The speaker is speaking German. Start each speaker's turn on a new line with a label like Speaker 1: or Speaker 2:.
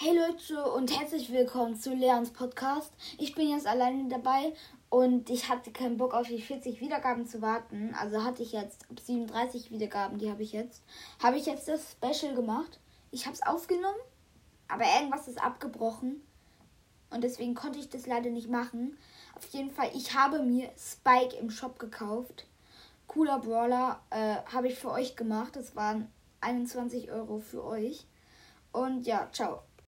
Speaker 1: Hey Leute und herzlich willkommen zu Leons Podcast. Ich bin jetzt alleine dabei und ich hatte keinen Bock auf die 40 Wiedergaben zu warten. Also hatte ich jetzt 37 Wiedergaben, die habe ich jetzt. Habe ich jetzt das Special gemacht. Ich habe es aufgenommen, aber irgendwas ist abgebrochen und deswegen konnte ich das leider nicht machen. Auf jeden Fall, ich habe mir Spike im Shop gekauft. Cooler Brawler äh, habe ich für euch gemacht. Das waren 21 Euro für euch. Und ja, ciao.